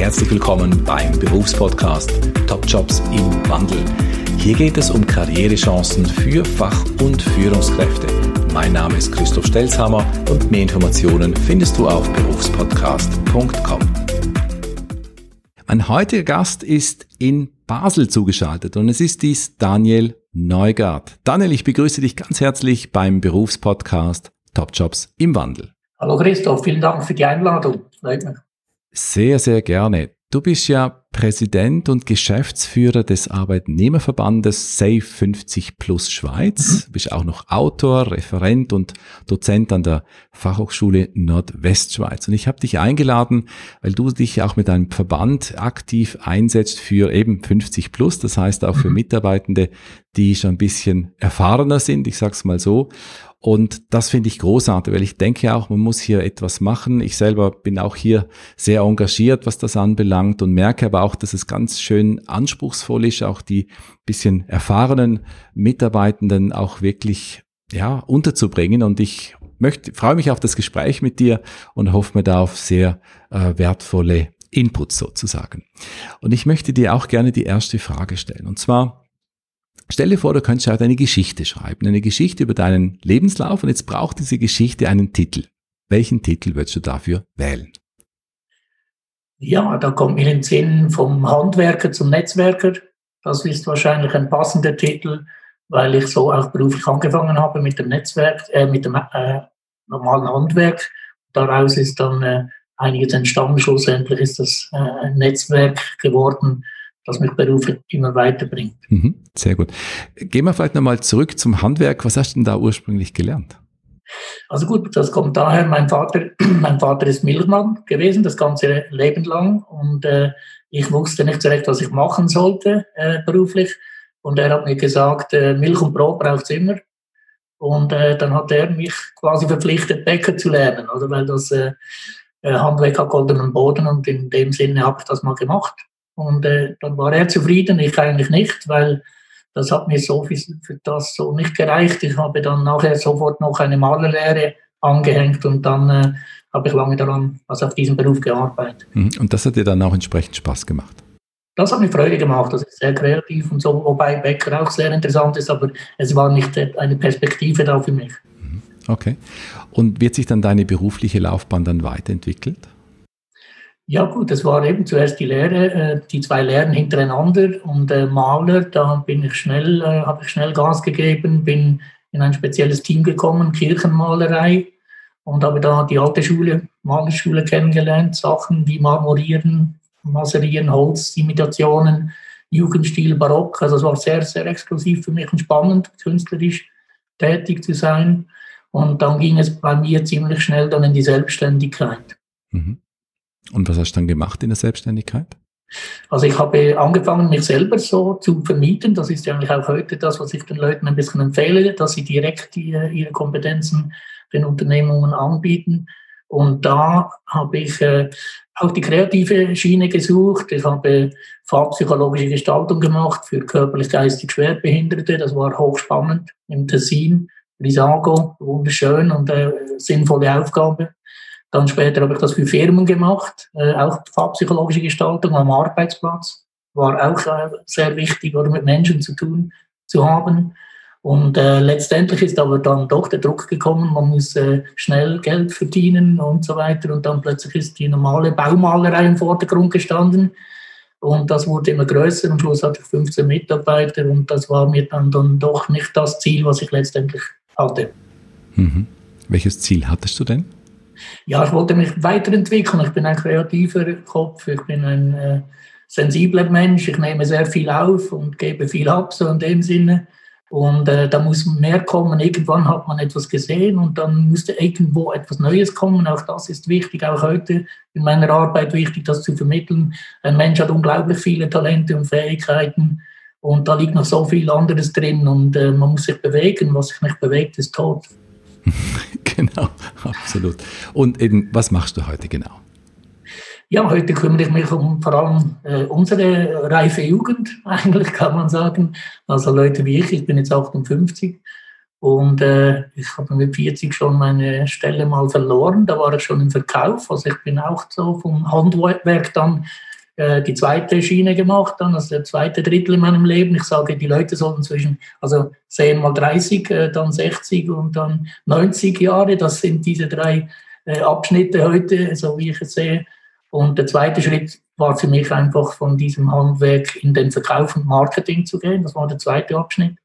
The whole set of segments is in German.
herzlich willkommen beim Berufspodcast Top Jobs im Wandel. Hier geht es um Karrierechancen für Fach- und Führungskräfte. Mein Name ist Christoph Stelzhammer und mehr Informationen findest du auf berufspodcast.com. Mein heutiger Gast ist in Basel zugeschaltet und es ist dies Daniel Neugart. Daniel, ich begrüße dich ganz herzlich beim Berufspodcast Top Jobs im Wandel. Hallo Christoph, vielen Dank für die Einladung. Freut mich. Sehr, sehr gerne. Du bist ja Präsident und Geschäftsführer des Arbeitnehmerverbandes Safe 50 Plus Schweiz. Du bist auch noch Autor, Referent und Dozent an der Fachhochschule Nordwestschweiz. Und ich habe dich eingeladen, weil du dich auch mit deinem Verband aktiv einsetzt für eben 50 Plus, das heißt auch für mhm. Mitarbeitende, die schon ein bisschen erfahrener sind, ich sag's mal so. Und das finde ich großartig, weil ich denke auch, man muss hier etwas machen. Ich selber bin auch hier sehr engagiert, was das anbelangt und merke aber auch, dass es ganz schön anspruchsvoll ist, auch die bisschen erfahrenen Mitarbeitenden auch wirklich ja, unterzubringen. Und ich möchte, freue mich auf das Gespräch mit dir und hoffe mir da auf sehr äh, wertvolle Inputs sozusagen. Und ich möchte dir auch gerne die erste Frage stellen. Und zwar, Stell dir vor, du könntest halt eine Geschichte schreiben, eine Geschichte über deinen Lebenslauf und jetzt braucht diese Geschichte einen Titel. Welchen Titel würdest du dafür wählen? Ja, da kommt mir in den Sinn vom Handwerker zum Netzwerker. Das ist wahrscheinlich ein passender Titel, weil ich so auch beruflich angefangen habe mit dem Netzwerk, äh, mit dem äh, normalen Handwerk. Daraus ist dann äh, einiges entstanden. Schlussendlich ist das äh, ein Netzwerk geworden, das mich beruflich immer weiterbringt. Mhm, sehr gut. Gehen wir vielleicht nochmal zurück zum Handwerk. Was hast du denn da ursprünglich gelernt? Also gut, das kommt daher, mein Vater, mein Vater ist Milchmann gewesen, das ganze Leben lang. Und äh, ich wusste nicht so recht, was ich machen sollte äh, beruflich. Und er hat mir gesagt, äh, Milch und Brot braucht es immer. Und äh, dann hat er mich quasi verpflichtet, Bäcker zu lernen, oder? weil das äh, äh, Handwerk hat goldenen Boden und in dem Sinne habe ich das mal gemacht. Und äh, dann war er zufrieden, ich eigentlich nicht, weil das hat mir so viel für das so nicht gereicht. Ich habe dann nachher sofort noch eine Malerlehre angehängt und dann äh, habe ich lange daran, also auf diesem Beruf gearbeitet. Mhm. Und das hat dir dann auch entsprechend Spaß gemacht? Das hat mir Freude gemacht. Das ist sehr kreativ und so, wobei Bäcker auch sehr interessant ist, aber es war nicht eine Perspektive da für mich. Mhm. Okay. Und wird sich dann deine berufliche Laufbahn dann weiterentwickelt? Ja gut, das war eben zuerst die Lehre, äh, die zwei Lehren hintereinander und äh, Maler, da bin ich schnell, äh, habe ich schnell Gas gegeben, bin in ein spezielles Team gekommen, Kirchenmalerei und habe da die alte Schule, Malerschule kennengelernt, Sachen wie Marmorieren, Maserieren, Holzimitationen, Jugendstil, Barock. Also es war sehr, sehr exklusiv für mich und spannend, künstlerisch tätig zu sein. Und dann ging es bei mir ziemlich schnell dann in die Selbstständigkeit. Mhm. Und was hast du dann gemacht in der Selbstständigkeit? Also ich habe angefangen, mich selber so zu vermieten. Das ist eigentlich auch heute das, was ich den Leuten ein bisschen empfehle, dass sie direkt die, ihre Kompetenzen den Unternehmungen anbieten. Und da habe ich äh, auch die kreative Schiene gesucht. Ich habe fachpsychologische Gestaltung gemacht für körperlich-geistig Schwerbehinderte. Das war hochspannend im Tessin, Risago, wunderschön und äh, sinnvolle Aufgabe. Dann später habe ich das für Firmen gemacht, äh, auch fachpsychologische Gestaltung am Arbeitsplatz. War auch äh, sehr wichtig, oder mit Menschen zu tun zu haben. Und äh, letztendlich ist aber dann doch der Druck gekommen, man muss äh, schnell Geld verdienen und so weiter. Und dann plötzlich ist die normale Baumalerei im Vordergrund gestanden. Und das wurde immer größer. Am Schluss hatte ich 15 Mitarbeiter und das war mir dann, dann doch nicht das Ziel, was ich letztendlich hatte. Mhm. Welches Ziel hattest du denn? Ja, ich wollte mich weiterentwickeln. Ich bin ein kreativer Kopf, ich bin ein äh, sensibler Mensch, ich nehme sehr viel auf und gebe viel ab, so in dem Sinne. Und äh, da muss mehr kommen. Irgendwann hat man etwas gesehen und dann musste irgendwo etwas Neues kommen. Auch das ist wichtig, auch heute in meiner Arbeit wichtig, das zu vermitteln. Ein Mensch hat unglaublich viele Talente und Fähigkeiten und da liegt noch so viel anderes drin und äh, man muss sich bewegen. Was sich nicht bewegt, ist tot. genau, absolut. Und eben, was machst du heute genau? Ja, heute kümmere ich mich um vor allem äh, unsere reife Jugend, eigentlich kann man sagen. Also Leute wie ich, ich bin jetzt 58 und äh, ich habe mit 40 schon meine Stelle mal verloren. Da war ich schon im Verkauf. Also ich bin auch so vom Handwerk dann äh, die zweite Schiene gemacht, dann, also der zweite Drittel in meinem Leben. Ich sage, die Leute sollen zwischen, also sehen mal 30, äh, dann 60 und dann 90 Jahre. Das sind diese drei äh, Abschnitte heute, so wie ich es sehe. Und der zweite Schritt war für mich einfach von diesem Handwerk in den Verkauf und Marketing zu gehen. Das war der zweite Abschnitt.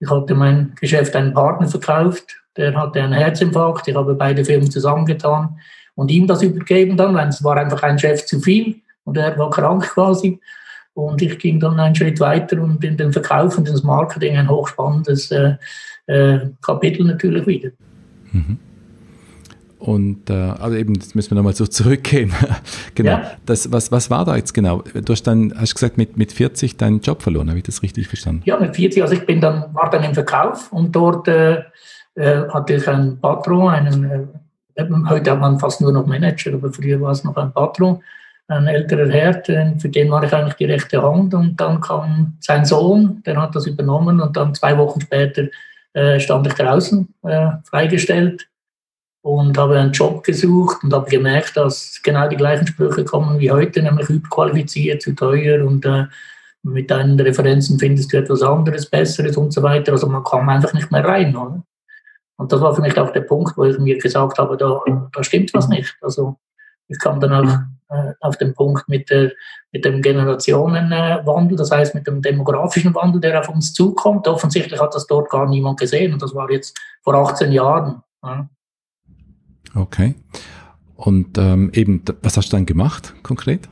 Ich hatte mein Geschäft einen Partner verkauft, der hatte einen Herzinfarkt. Ich habe beide Firmen zusammengetan und ihm das übergeben dann, weil es war einfach ein Chef zu viel und er war krank quasi. Und ich ging dann einen Schritt weiter und in den Verkauf und ins Marketing ein hochspannendes äh, äh, Kapitel natürlich wieder. Mhm. Und äh, also eben, jetzt müssen wir nochmal so zurückgehen. genau. Ja. Das, was, was war da jetzt genau? Du hast dann, hast gesagt, mit, mit 40 deinen Job verloren, habe ich das richtig verstanden? Ja, mit 40, also ich bin dann, war dann im Verkauf und dort äh, äh, hatte ich einen Patron, einen, äh, heute hat man fast nur noch Manager, aber früher war es noch ein Patron, ein älterer Herr, für den war ich eigentlich die rechte Hand und dann kam sein Sohn, der hat das übernommen und dann zwei Wochen später äh, stand ich draußen, äh, freigestellt und habe einen Job gesucht und habe gemerkt, dass genau die gleichen Sprüche kommen wie heute, nämlich überqualifiziert, zu teuer und äh, mit deinen Referenzen findest du etwas anderes, Besseres und so weiter. Also man kam einfach nicht mehr rein. Oder? Und das war für mich auch der Punkt, wo ich mir gesagt habe, da, da stimmt was nicht. Also ich kam dann auch auf den Punkt mit, der, mit dem Generationenwandel, das heißt mit dem demografischen Wandel, der auf uns zukommt. Offensichtlich hat das dort gar niemand gesehen und das war jetzt vor 18 Jahren. Ja. Okay. Und ähm, eben, was hast du dann gemacht konkret?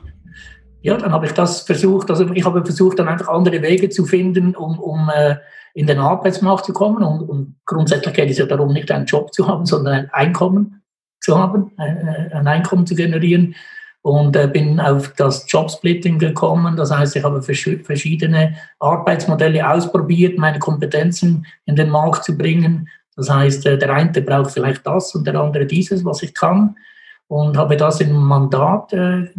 Ja, dann habe ich das versucht, also ich habe versucht, dann einfach andere Wege zu finden, um, um äh, in den Arbeitsmarkt zu kommen. Und, und, grundsätzlich geht es ja darum, nicht einen Job zu haben, sondern ein Einkommen zu haben, ein, äh, ein Einkommen zu generieren. Und äh, bin auf das Jobsplitting gekommen. Das heißt, ich habe verschiedene Arbeitsmodelle ausprobiert, meine Kompetenzen in den Markt zu bringen das heißt, äh, der eine braucht vielleicht das und der andere dieses, was ich kann. Und habe das im Mandat äh,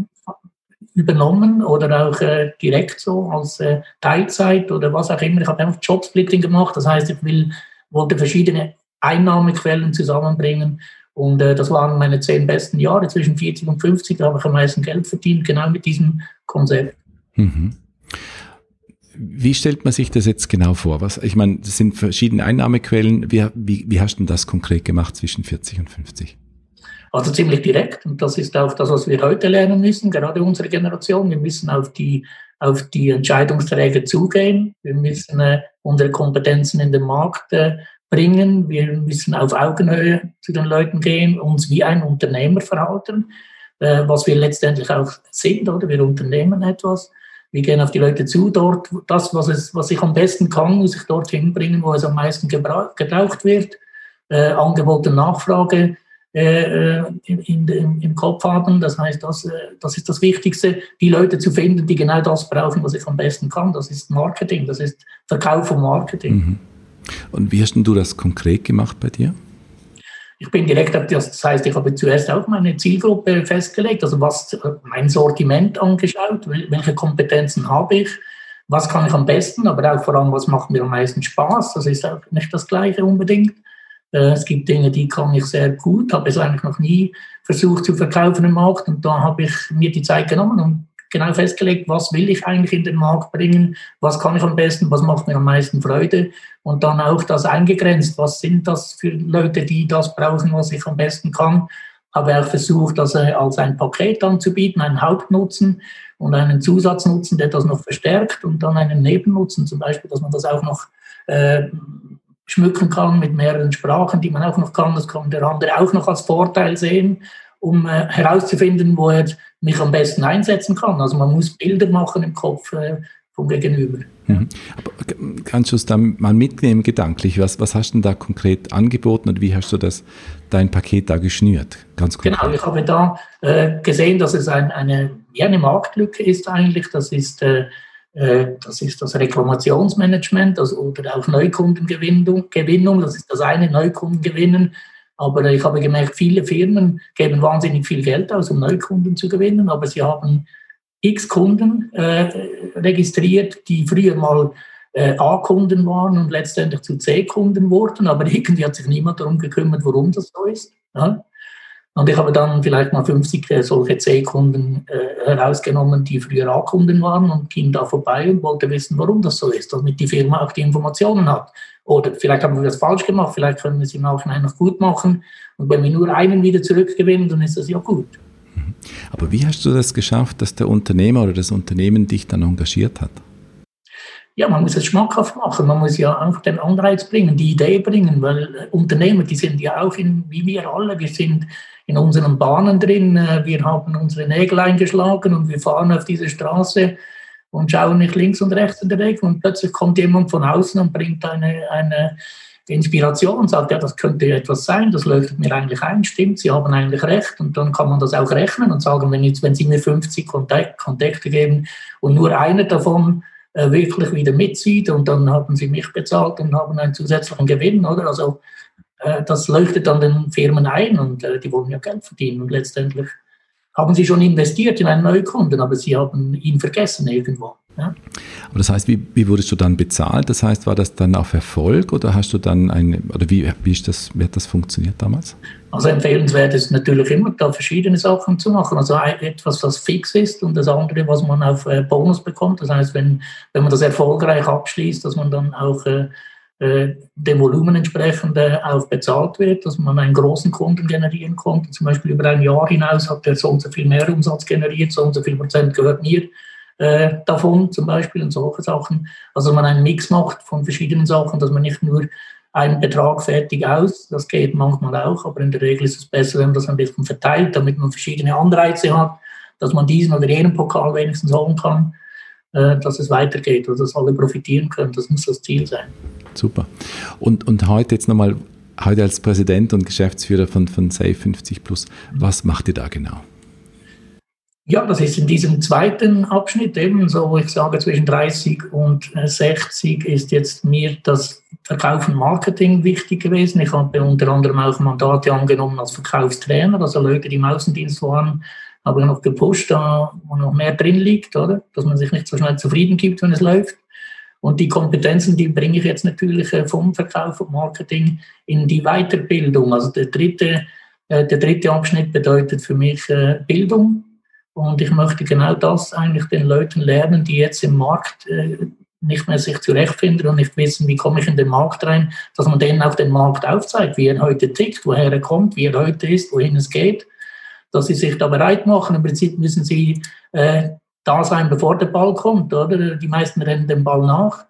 übernommen oder auch äh, direkt so als äh, Teilzeit oder was auch immer. Ich habe einfach Jobsplitting gemacht. Das heißt, ich will, wollte verschiedene Einnahmequellen zusammenbringen. Und äh, das waren meine zehn besten Jahre zwischen 40 und 50. Da habe ich am meisten Geld verdient, genau mit diesem Konzept. Mhm. Wie stellt man sich das jetzt genau vor? Was, ich meine, das sind verschiedene Einnahmequellen. Wie, wie, wie hast du das konkret gemacht zwischen 40 und 50? Also ziemlich direkt. Und das ist auch das, was wir heute lernen müssen, gerade unsere Generation. Wir müssen auf die, auf die Entscheidungsträger zugehen. Wir müssen äh, unsere Kompetenzen in den Markt äh, bringen. Wir müssen auf Augenhöhe zu den Leuten gehen, uns wie ein Unternehmer verhalten, äh, was wir letztendlich auch sind, oder? Wir unternehmen etwas wir gehen auf die Leute zu, dort das, was, es, was ich am besten kann, muss ich dorthin bringen, wo es am meisten gebraucht wird. Äh, Angebot und Nachfrage äh, äh in, in, im Kopf haben. Das heißt, das, äh, das ist das Wichtigste, die Leute zu finden, die genau das brauchen, was ich am besten kann. Das ist Marketing, das ist Verkauf und Marketing. Mhm. Und wie hast du das konkret gemacht bei dir? Ich bin direkt auf das, das heißt, ich habe zuerst auch meine Zielgruppe festgelegt, also was mein Sortiment angeschaut, welche Kompetenzen habe ich, was kann ich am besten, aber auch vor allem, was macht mir am meisten Spaß. Das ist auch nicht das Gleiche unbedingt. Äh, es gibt Dinge, die kann ich sehr gut, habe es eigentlich noch nie versucht zu verkaufen im Markt und da habe ich mir die Zeit genommen und genau festgelegt, was will ich eigentlich in den Markt bringen, was kann ich am besten, was macht mir am meisten Freude und dann auch das eingegrenzt, was sind das für Leute, die das brauchen, was ich am besten kann. Habe auch versucht, das äh, als ein Paket anzubieten, einen Hauptnutzen und einen Zusatznutzen, der das noch verstärkt und dann einen Nebennutzen, zum Beispiel, dass man das auch noch äh, schmücken kann mit mehreren Sprachen, die man auch noch kann. Das kann der andere auch noch als Vorteil sehen, um äh, herauszufinden, wo er mich am besten einsetzen kann. Also man muss Bilder machen im Kopf äh, vom Gegenüber. Mhm. Kannst du es dann mal mitnehmen gedanklich? Was, was hast du denn da konkret angeboten und wie hast du das, dein Paket da geschnürt? Ganz konkret. Genau, ich habe da äh, gesehen, dass es ein, eine, ja, eine Marktlücke ist eigentlich. Das ist, äh, äh das ist das Reklamationsmanagement also, oder auch Neukundengewinnung. Gewinnung, das ist das eine, Neukundengewinnen. Aber ich habe gemerkt, viele Firmen geben wahnsinnig viel Geld aus, um Neukunden zu gewinnen, aber sie haben x Kunden äh, registriert, die früher mal äh, A-Kunden waren und letztendlich zu C-Kunden wurden, aber irgendwie hat sich niemand darum gekümmert, warum das so ist. Ja? Und ich habe dann vielleicht mal 50 äh, solche C-Kunden äh, herausgenommen, die früher A-Kunden waren und ging da vorbei und wollte wissen, warum das so ist, damit die Firma auch die Informationen hat. Oder vielleicht haben wir das falsch gemacht, vielleicht können wir es im Nachhinein noch gut machen. Und wenn wir nur einen wieder zurückgewinnen, dann ist das ja gut. Mhm. Aber wie hast du das geschafft, dass der Unternehmer oder das Unternehmen dich dann engagiert hat? ja, man muss es schmackhaft machen. Man muss ja einfach den Anreiz bringen, die Idee bringen, weil Unternehmer, die sind ja auch in, wie wir alle, wir sind in unseren Bahnen drin, äh, wir haben unsere Nägel eingeschlagen und wir fahren auf diese Straße und schauen nicht links und rechts in der Ecke und plötzlich kommt jemand von außen und bringt eine, eine Inspiration und sagt, ja, das könnte etwas sein, das leuchtet mir eigentlich ein, stimmt, Sie haben eigentlich recht und dann kann man das auch rechnen und sagen, wenn, jetzt, wenn Sie mir 50 Kontakte geben und nur einer davon äh, wirklich wieder mitzieht und dann haben sie mich bezahlt und haben einen zusätzlichen Gewinn, oder? Also äh, das leuchtet dann den Firmen ein und äh, die wollen ja Geld verdienen und letztendlich haben sie schon investiert in einen neuen Kunden, aber sie haben ihn vergessen irgendwo. Ja? Aber das heißt, wie, wie wurdest du dann bezahlt? Das heißt, war das dann auf Erfolg oder hast du dann eine, oder wie, wie, ist das, wie hat das funktioniert damals? Also empfehlenswert ist natürlich immer, da verschiedene Sachen zu machen. Also etwas, was fix ist und das andere, was man auf äh, Bonus bekommt. Das heißt, wenn, wenn man das erfolgreich abschließt, dass man dann auch äh dem Volumen entsprechend äh, auch bezahlt wird, dass man einen großen Kunden generieren konnte. Zum Beispiel über ein Jahr hinaus hat er so und so viel mehr Umsatz generiert, so und so viel Prozent gehört mir äh, davon zum Beispiel und solche Sachen. Also man einen Mix macht von verschiedenen Sachen, dass man nicht nur einen Betrag fertig aus, das geht manchmal auch, aber in der Regel ist es besser, wenn man das ein bisschen verteilt, damit man verschiedene Anreize hat, dass man diesen oder jenen Pokal wenigstens holen kann, äh, dass es weitergeht oder dass alle profitieren können. Das muss das Ziel sein. Super. Und, und heute jetzt nochmal, heute als Präsident und Geschäftsführer von, von Safe 50 Plus, was macht ihr da genau? Ja, das ist in diesem zweiten Abschnitt eben so, ich sage, zwischen 30 und 60 äh, ist jetzt mir das Verkaufen Marketing wichtig gewesen. Ich habe unter anderem auch Mandate angenommen als Verkaufstrainer, also Leute, die im Außendienst waren, habe ich noch gepusht, da wo noch mehr drin liegt, oder? Dass man sich nicht so schnell zufrieden gibt, wenn es läuft. Und die Kompetenzen, die bringe ich jetzt natürlich äh, vom Verkauf und Marketing in die Weiterbildung. Also der dritte, äh, der dritte Abschnitt bedeutet für mich Bildung und ich möchte genau das eigentlich den Leuten lernen, die jetzt im Markt äh, nicht mehr sich zurechtfinden und nicht wissen, wie komme ich in den Markt rein, dass man denen auch den Markt aufzeigt, wie er heute tickt, woher er kommt, wie er heute ist, wohin es geht, dass sie sich da bereit machen. Im Prinzip müssen sie äh, da sein, bevor der Ball kommt, oder? Die meisten rennen dem Ball nach.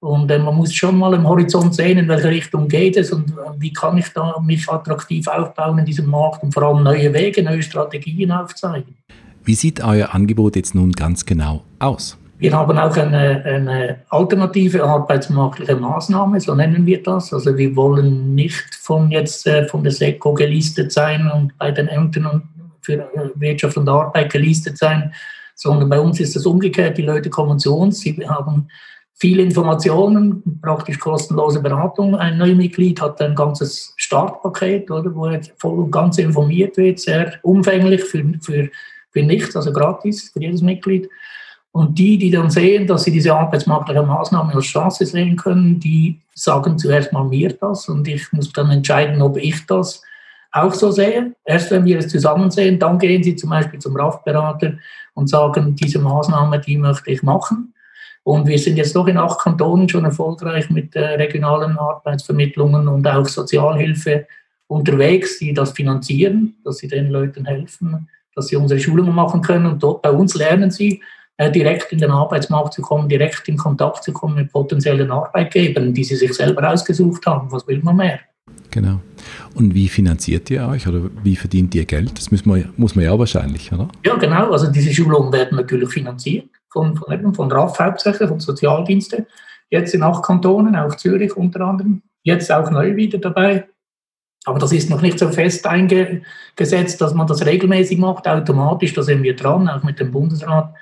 Und äh, man muss schon mal im Horizont sehen, in welche Richtung geht es und äh, wie kann ich da mich attraktiv aufbauen in diesem Markt und vor allem neue Wege, neue Strategien aufzeigen. Wie sieht euer Angebot jetzt nun ganz genau aus? Wir haben auch eine, eine, alternative arbeitsmarktliche Maßnahme, so nennen wir das. Also wir wollen nicht von jetzt äh, von der SECO gelistet sein und bei den Ämtern für äh, Wirtschaft und Arbeit gelistet sein, sondern bei uns ist es umgekehrt. Die Leute kommen zu uns, sie haben viele Informationen, praktisch kostenlose Beratung. Ein neues Mitglied hat ein ganzes Startpaket, oder, wo er voll und ganz informiert wird, sehr umfänglich für, für für nichts, also gratis für jedes Mitglied. Und die, die dann sehen, dass sie diese arbeitsmarktliche Maßnahme als Chance sehen können, die sagen zuerst mal mir das und ich muss dann entscheiden, ob ich das auch so sehe. Erst wenn wir es zusammen sehen, dann gehen sie zum Beispiel zum RAF-Berater und sagen, diese Maßnahme, die möchte ich machen. Und wir sind jetzt doch in acht Kantonen schon erfolgreich mit äh, regionalen Arbeitsvermittlungen und auch Sozialhilfe unterwegs, die das finanzieren, dass sie den Leuten helfen, dass sie unsere Schulungen machen können und dort bei uns lernen sie, äh, direkt in den Arbeitsmarkt zu kommen, direkt in Kontakt zu kommen mit potenziellen Arbeitgebern, die sie sich selber ausgesucht haben. Was will man mehr? Genau. Und wie finanziert ihr euch oder wie verdient ihr Geld? Das muss man, muss man ja wahrscheinlich, oder? Ja, genau. Also diese Schulungen werden natürlich finanziert von, von, von RAF hauptsächlich, von Sozialdiensten. Jetzt in acht Kantonen, auch Zürich unter anderem. Jetzt auch neu wieder dabei. Aber das ist noch nicht so fest eingesetzt, dass man das regelmäßig macht, automatisch. Da sind wir dran, auch mit dem Bundesrat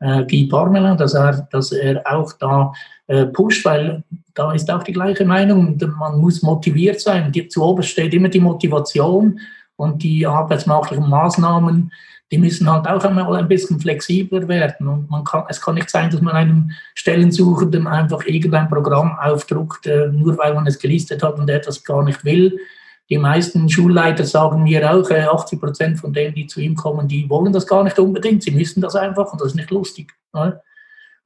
äh, Guy Parmelin, dass er, dass er auch da äh, pusht, weil da ist auch die gleiche Meinung. Man muss motiviert sein. Die, zu oben steht immer die Motivation und die arbeitsmarktlichen Maßnahmen, die müssen halt auch einmal ein bisschen flexibler werden. Und man kann, es kann nicht sein, dass man einem Stellensuchenden einfach irgendein Programm aufdruckt, äh, nur weil man es gelistet hat und er das gar nicht will die meisten Schulleiter sagen mir auch, 80 Prozent von denen, die zu ihm kommen, die wollen das gar nicht unbedingt. Sie müssen das einfach und das ist nicht lustig. Ne?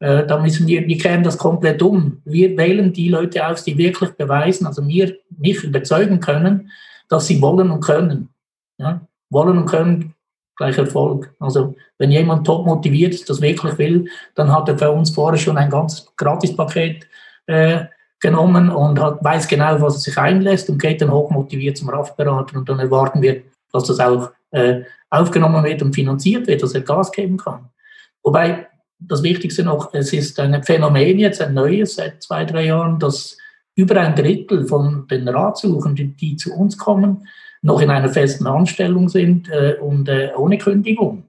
Da müssen wir, wir kehren das komplett um. Wir wählen die Leute aus, die wirklich beweisen, also mir, mich überzeugen können, dass sie wollen und können. Ja? Wollen und können gleich Erfolg. Also wenn jemand top motiviert das wirklich will, dann hat er für uns vorher schon ein ganzes Gratispaket äh, genommen und hat, weiß genau, was er sich einlässt und geht dann hochmotiviert zum RAF-Berater und dann erwarten wir, dass das auch äh, aufgenommen wird und finanziert wird, dass er Gas geben kann. Wobei das Wichtigste noch, es ist ein Phänomen jetzt, ein neues seit zwei, drei Jahren, dass über ein Drittel von den Ratsuchenden, die zu uns kommen, noch in einer festen Anstellung sind äh, und äh, ohne Kündigung.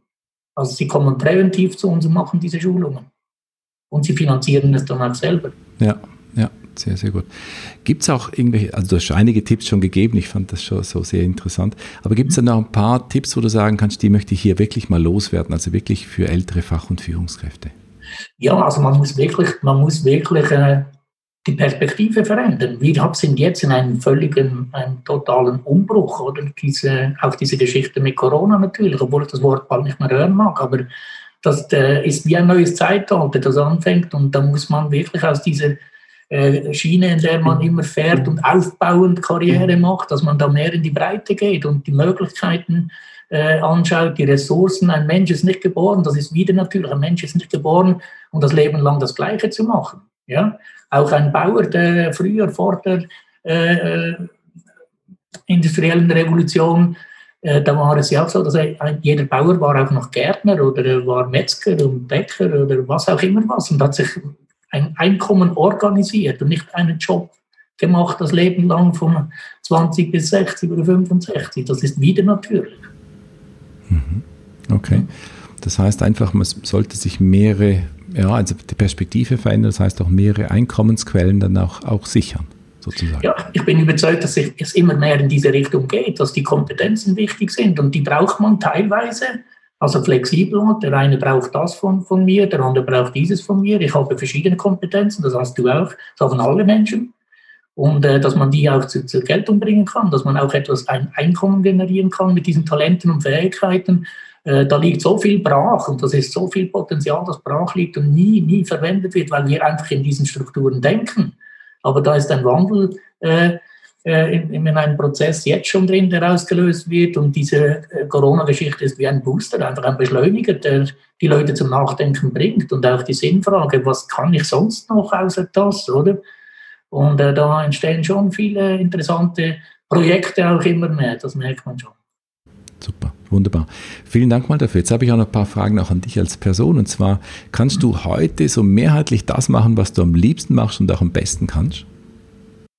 Also sie kommen präventiv zu uns und machen diese Schulungen. Und sie finanzieren es dann auch selber. Ja, ja, sehr, sehr gut. Gibt es auch irgendwelche, also du hast einige Tipps schon gegeben, ich fand das schon so sehr interessant, aber gibt es da noch ein paar Tipps, wo du sagen kannst, die möchte ich hier wirklich mal loswerden, also wirklich für ältere Fach- und Führungskräfte? Ja, also man muss wirklich, man muss wirklich äh, die Perspektive verändern. Wir sind jetzt in einem völligen, einem totalen Umbruch, oder? Diese, auch diese Geschichte mit Corona natürlich, obwohl ich das Wort bald nicht mehr hören mag, aber das äh, ist wie ein neues Zeitalter, das anfängt und da muss man wirklich aus dieser Schiene, in der man immer fährt und aufbauend Karriere macht, dass man da mehr in die Breite geht und die Möglichkeiten äh, anschaut, die Ressourcen. Ein Mensch ist nicht geboren, das ist wieder natürlich, ein Mensch ist nicht geboren, um das Leben lang das Gleiche zu machen. Ja? Auch ein Bauer, der früher vor der äh, äh, industriellen Revolution, äh, da war es ja auch so, dass er, jeder Bauer war auch noch Gärtner oder war Metzger und Bäcker oder was auch immer was und hat sich ein Einkommen organisiert und nicht einen Job gemacht das Leben lang von 20 bis 60 oder 65. Das ist wieder natürlich. Mhm. Okay. Das heißt einfach, man sollte sich mehrere ja, also die Perspektive verändern, das heißt auch mehrere Einkommensquellen dann auch, auch sichern. Sozusagen. Ja, ich bin überzeugt, dass es immer mehr in diese Richtung geht, dass die Kompetenzen wichtig sind und die braucht man teilweise, also flexibel. Der eine braucht das von, von mir, der andere braucht dieses von mir. Ich habe verschiedene Kompetenzen, das hast du auch, das haben alle Menschen. Und äh, dass man die auch zu, zur Geltung bringen kann, dass man auch etwas ein Einkommen generieren kann mit diesen Talenten und Fähigkeiten äh, da liegt so viel brach und das ist so viel Potenzial, das brach liegt und nie, nie verwendet wird, weil wir einfach in diesen Strukturen denken. Aber da ist ein Wandel äh, in, in, einem Prozess jetzt schon drin, der ausgelöst wird und diese äh, Corona-Geschichte ist wie ein Booster, einfach ein Beschleuniger, der die Leute zum Nachdenken bringt und auch die Sinnfrage, was kann ich sonst noch außer das, oder? Und äh, da entstehen schon viele interessante Projekte auch immer mehr, das merkt man schon. Super. Wunderbar. Vielen Dank mal dafür. Jetzt habe ich auch noch ein paar Fragen auch an dich als Person. Und zwar, kannst du heute so mehrheitlich das machen, was du am liebsten machst und auch am besten kannst?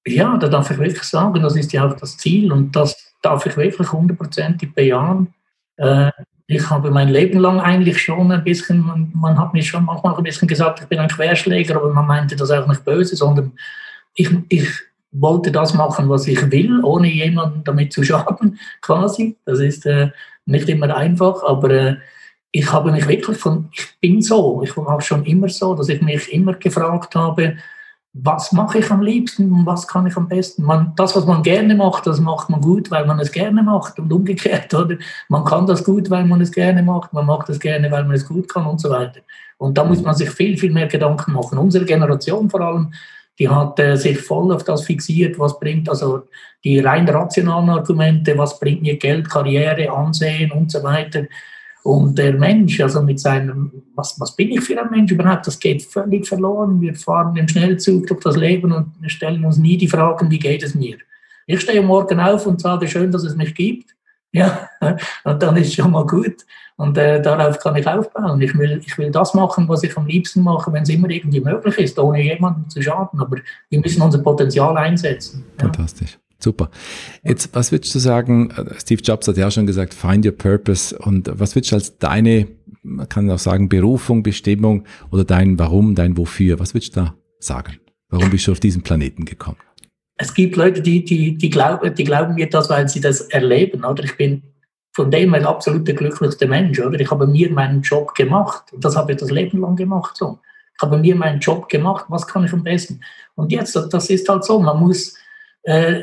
Ja, da darf ich wirklich sagen, das ist ja auch das Ziel und das darf ich wirklich hundertprozentig bejahen. Äh, ich habe mein Leben lang eigentlich schon ein bisschen, man, man, hat mir schon manchmal ein bisschen gesagt, ich bin ein Querschläger, aber man meinte das auch nicht böse, sondern ich, ich wollte das machen, was ich will, ohne jemanden damit zu schaden, quasi. Das ist äh, nicht immer einfach, aber äh, ich habe mich wirklich von, ich bin so, ich war schon immer so, dass ich mich immer gefragt habe, was mache ich am liebsten und was kann ich am besten? Man, das, was man gerne macht, das macht man gut, weil man es gerne macht und umgekehrt, oder? Man kann das gut, weil man es gerne macht, man macht es gerne, weil man es gut kann und so weiter. Und da muss man sich viel, viel mehr Gedanken machen. Unsere Generation vor allem, die hat äh, sich voll auf das fixiert, was bringt, also die rein rationalen Argumente, was bringt mir Geld, Karriere, Ansehen und so weiter. Und der Mensch, also mit seinem, was, was bin ich für ein Mensch überhaupt, das geht völlig verloren. Wir fahren im Schnellzug durch das Leben und stellen uns nie die Fragen, wie geht es mir. Ich stehe morgen auf und sage, schön, dass es mich gibt. Ja, und dann ist schon mal gut. Und äh, darauf kann ich aufbauen. Ich will, ich will das machen, was ich am liebsten mache, wenn es immer irgendwie möglich ist, ohne jemandem zu schaden. Aber wir müssen unser Potenzial einsetzen. Ja. Super. Jetzt, was würdest du sagen? Äh, Steve Jobs hat ja schon gesagt, find your purpose. Und was würdest du als deine, man kann auch sagen, Berufung, Bestimmung oder dein Warum, dein Wofür, was würdest du da sagen? Warum bist du auf diesen Planeten gekommen? Es gibt Leute, die, die, die, glauben, die glauben mir das, weil sie das erleben. Oder ich bin von dem her absolut der glücklichste Mensch. Oder? Ich habe mir meinen Job gemacht. Das habe ich das Leben lang gemacht. So. Ich habe mir meinen Job gemacht. Was kann ich am besten? Und jetzt, das ist halt so. Man muss,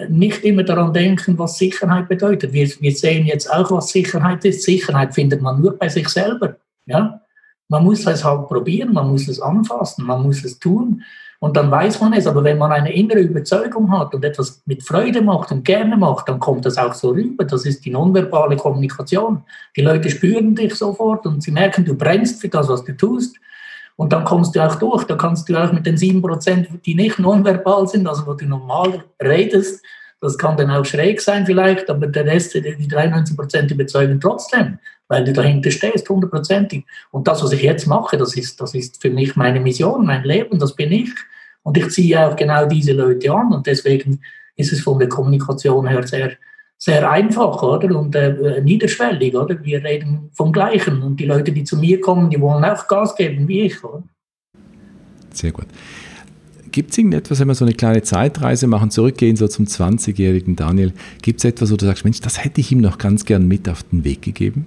nicht immer daran denken, was Sicherheit bedeutet. Wir, wir sehen jetzt auch, was Sicherheit ist. Sicherheit findet man nur bei sich selber. Ja? Man muss es halt probieren, man muss es anfassen, man muss es tun und dann weiß man es. Aber wenn man eine innere Überzeugung hat und etwas mit Freude macht und gerne macht, dann kommt das auch so rüber. Das ist die nonverbale Kommunikation. Die Leute spüren dich sofort und sie merken, du brennst für das, was du tust. Und dann kommst du auch durch. Da kannst du auch mit den 7%, die nicht nonverbal sind, also wo du normal redest, das kann dann auch schräg sein vielleicht, aber der Rest, die 93% überzeugen trotzdem, weil du dahinter stehst, hundertprozentig. Und das, was ich jetzt mache, das ist, das ist für mich meine Mission, mein Leben, das bin ich. Und ich ziehe auch genau diese Leute an und deswegen ist es von der Kommunikation her sehr, sehr einfach, oder? Und äh, niederschwellig, oder? Wir reden vom Gleichen. Und die Leute, die zu mir kommen, die wollen auch Gas geben, wie ich, oder? Sehr gut. Gibt es irgendetwas, wenn wir so eine kleine Zeitreise machen, zurückgehen so zum 20-jährigen Daniel, gibt es etwas, wo du sagst, Mensch, das hätte ich ihm noch ganz gern mit auf den Weg gegeben?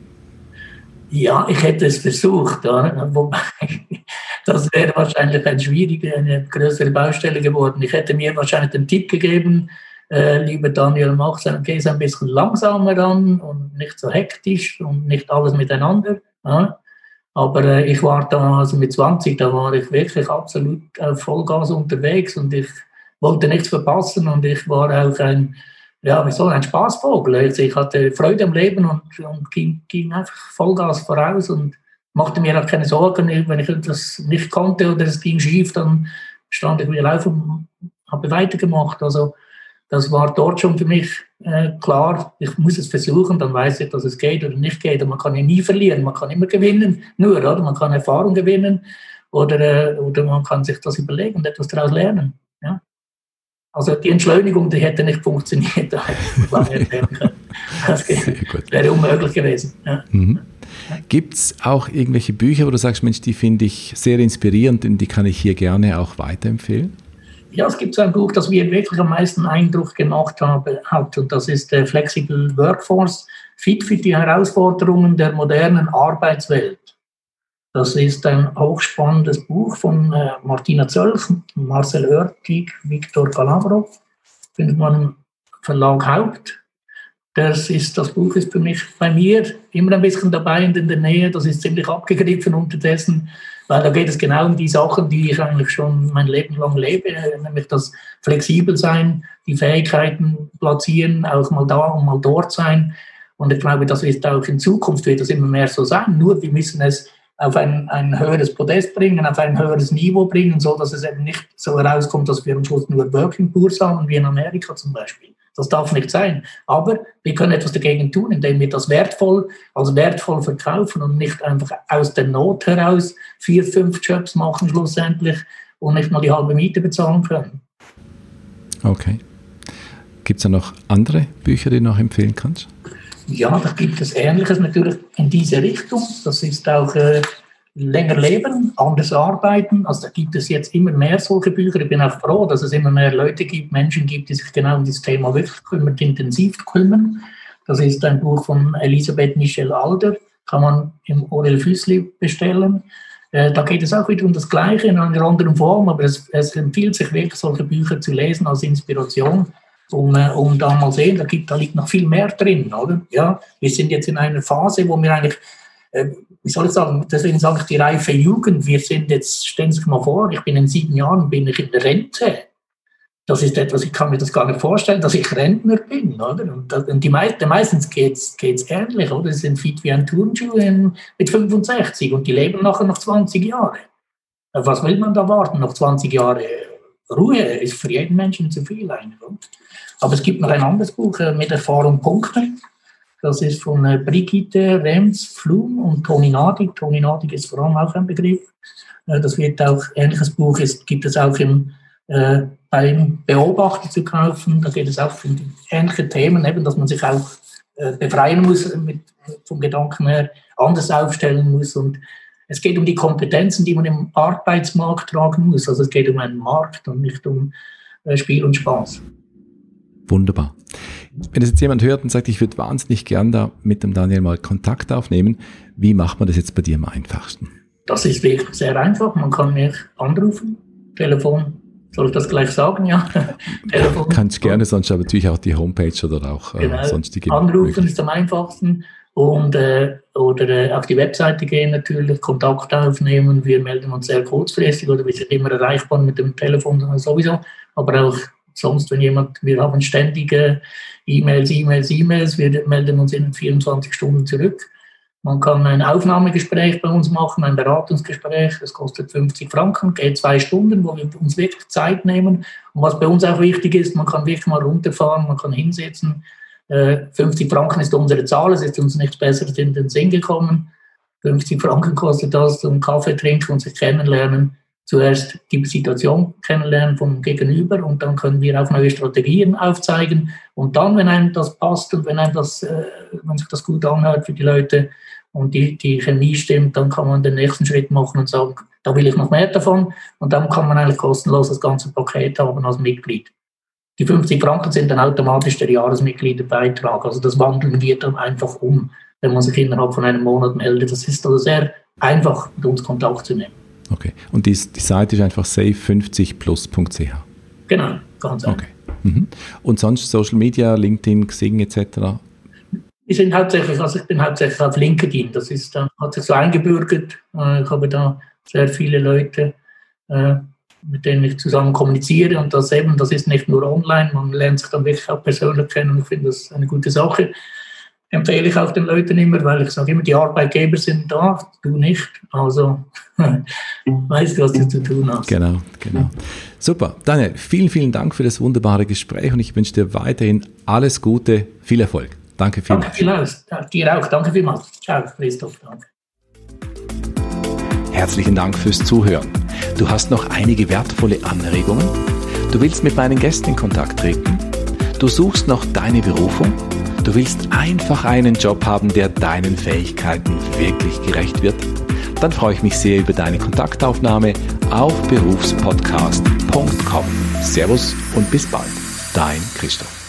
Ja, ich hätte es versucht, oder? wobei das wäre wahrscheinlich ein schwierige, eine größere Baustelle geworden. Ich hätte mir wahrscheinlich den Tipp gegeben, äh, lieber Daniel, mach es ein bisschen langsamer an und nicht so hektisch und nicht alles miteinander. Ja? Aber äh, ich war da, also mit 20, da war ich wirklich absolut auf Vollgas unterwegs und ich wollte nichts verpassen und ich war auch ein, ja, wie ein Spaßvogel. Also ich hatte Freude am Leben und, und ging, ging einfach Vollgas voraus und machte mir auch keine Sorgen, wenn ich etwas nicht konnte oder es ging schief, dann stand ich wieder auf und habe weitergemacht. Also das war dort schon für mich äh, klar, ich muss es versuchen, dann weiß ich, dass es geht oder nicht geht. Und man kann ja nie verlieren, man kann immer gewinnen, nur, oder? Man kann Erfahrung gewinnen oder, äh, oder man kann sich das überlegen und etwas daraus lernen. Ja? Also die Entschleunigung, die hätte nicht funktioniert. das wäre unmöglich gewesen. Ja. Mhm. Gibt es auch irgendwelche Bücher, wo du sagst, Mensch, die finde ich sehr inspirierend und die kann ich hier gerne auch weiterempfehlen? Ja, es gibt so ein Buch, das mir wirklich am meisten Eindruck gemacht hat, und das ist der Flexible Workforce, Fit für die Herausforderungen der modernen Arbeitswelt. Das ist ein hochspannendes Buch von äh, Martina Zölch, Marcel Oertig, Viktor Galavrov, findet man im Verlag Haupt. Das, ist, das Buch ist für mich bei mir immer ein bisschen dabei und in der Nähe. Das ist ziemlich abgegriffen unterdessen weil da geht es genau um die Sachen, die ich eigentlich schon mein Leben lang lebe, nämlich das flexibel sein, die Fähigkeiten platzieren, auch mal da und mal dort sein. Und ich glaube, das wird auch in Zukunft wird das immer mehr so sein. Nur wir müssen es auf ein, ein höheres Podest bringen, auf ein höheres Niveau bringen, so dass es eben nicht so herauskommt, dass wir am Schluss nur Working Poor haben, wie in Amerika zum Beispiel. Das darf nicht sein. Aber wir können etwas dagegen tun, indem wir das wertvoll als wertvoll verkaufen und nicht einfach aus der Not heraus vier, fünf Jobs machen schlussendlich und nicht mal die halbe Miete bezahlen können. Okay. Gibt es da noch andere Bücher, die du noch empfehlen kannst? Ja, da gibt es Ähnliches natürlich in diese Richtung. Das ist auch äh, länger leben, anders arbeiten. Also da gibt es jetzt immer mehr solche Bücher. Ich bin auch froh, dass es immer mehr Leute gibt, Menschen gibt, die sich genau um dieses Thema wirklich kümmern, intensiv kümmern. Das ist ein Buch von Elisabeth Michel Alder, kann man im Orel Füßli bestellen. Äh, da geht es auch wieder um das Gleiche in einer anderen Form, aber es, es empfiehlt sich wirklich, solche Bücher zu lesen als Inspiration, um, äh, um da mal sehen, da, gibt, da liegt noch viel mehr drin. Oder? Ja, wir sind jetzt in einer Phase, wo wir eigentlich äh, wie soll ich sagen, deswegen sage ich die reife Jugend, wir sind jetzt, stellen Sie sich mal vor, ich bin in sieben Jahren, bin ich in der Rente. Das ist etwas, ich kann mir das gar nicht vorstellen, dass ich Rentner bin, oder? Und, das, und die meisten, meistens geht es ähnlich, oder? Sie sind fit wie ein Turnschuh mit 65 und die leben nachher noch 20 Jahre. Was will man da warten? Noch 20 Jahre Ruhe ist für jeden Menschen zu viel eigentlich. Aber es gibt noch ein anderes Buch äh, mit Erfahrung Punkte. Das ist von äh, Brigitte Rems Flum und Toni Nadig. Toni Nadig ist vor allem auch ein Begriff. Äh, das wird auch, ähnliches Buch ist, gibt es auch im, äh, beim Beobachter zu kaufen. Da geht es auch um ähnliche Themen, eben, dass man sich auch äh, befreien muss mit, vom Gedanken her, anders aufstellen muss. Und es geht um die Kompetenzen, die man im Arbeitsmarkt tragen muss. Also es geht um einen Markt und nicht um äh, Spiel und Spaß. Wunderbar. Wenn das jetzt jemand hört und sagt, ich würde wahnsinnig gern da mit dem Daniel mal Kontakt aufnehmen, wie macht man das jetzt bei dir am einfachsten? Das ist wirklich sehr einfach. Man kann mich anrufen, Telefon Soll ich das gleich sagen? Ja. Telefon. Kannst gerne, sonst aber natürlich auch die Homepage oder auch äh, genau. sonstige. Anrufen ist am einfachsten und äh, oder äh, auf die Webseite gehen natürlich, Kontakt aufnehmen. Wir melden uns sehr kurzfristig oder wir sind immer erreichbar mit dem Telefon sowieso, aber auch sonst, wenn jemand, wir haben ständige E-Mails, E-Mails, E-Mails, wir melden uns in 24 Stunden zurück. Man kann ein Aufnahmegespräch bei uns machen, ein Beratungsgespräch, das kostet 50 Franken, geht zwei Stunden, wo wir uns wirklich Zeit nehmen. Und was bei uns auch wichtig ist, man kann wirklich mal runterfahren, man kann hinsetzen. 50 äh, Franken ist unsere Zahl, es ist uns nichts Besseres in den Sinn gekommen. 50 Franken kostet das, um Kaffee trinken und sich kennenlernen zuerst die Situation kennenlernen vom Gegenüber und dann können wir auch neue Strategien aufzeigen. Und dann, wenn einem das passt und wenn einem das, äh, wenn sich das gut anhört für die Leute und die, die Chemie stimmt, dann kann man den nächsten Schritt machen und sagen, da will ich noch mehr davon. Und dann kann man eigentlich kostenlos das ganze Paket haben als Mitglied. Die 50 Franken sind dann automatisch der Jahresmitgliederbeitrag. Also das wandeln wir dann einfach um, wenn man sich innerhalb von einem Monat meldet. Das ist also sehr einfach, mit uns Kontakt zu nehmen. Okay. Und die, die Seite ist einfach safe50plus.ch. Genau, ganz einfach. Okay. Mhm. Und sonst Social Media, LinkedIn, Xing etc.? Ich bin hauptsächlich, also ich bin hauptsächlich auf LinkedIn. Das ist, äh, hat sich so eingebürgert. Äh, ich habe da sehr viele Leute, äh, mit denen ich zusammen kommuniziere. Und das eben, das ist nicht nur online, man lernt sich dann wirklich auch persönlich kennen. Ich finde das eine gute Sache empfehle ich auch den Leuten immer, weil ich sage immer, die Arbeitgeber sind da, du nicht. Also weißt du, was du zu tun hast. Genau, genau. Super. Daniel, vielen, vielen Dank für das wunderbare Gespräch und ich wünsche dir weiterhin alles Gute, viel Erfolg. Danke vielmals. Danke vielmals. Dir auch. Danke vielmals. Ciao, Christoph. Danke. Herzlichen Dank fürs Zuhören. Du hast noch einige wertvolle Anregungen? Du willst mit meinen Gästen in Kontakt treten? Du suchst noch deine Berufung? Du willst einfach einen Job haben, der deinen Fähigkeiten wirklich gerecht wird? Dann freue ich mich sehr über deine Kontaktaufnahme auf berufspodcast.com. Servus und bis bald. Dein Christoph.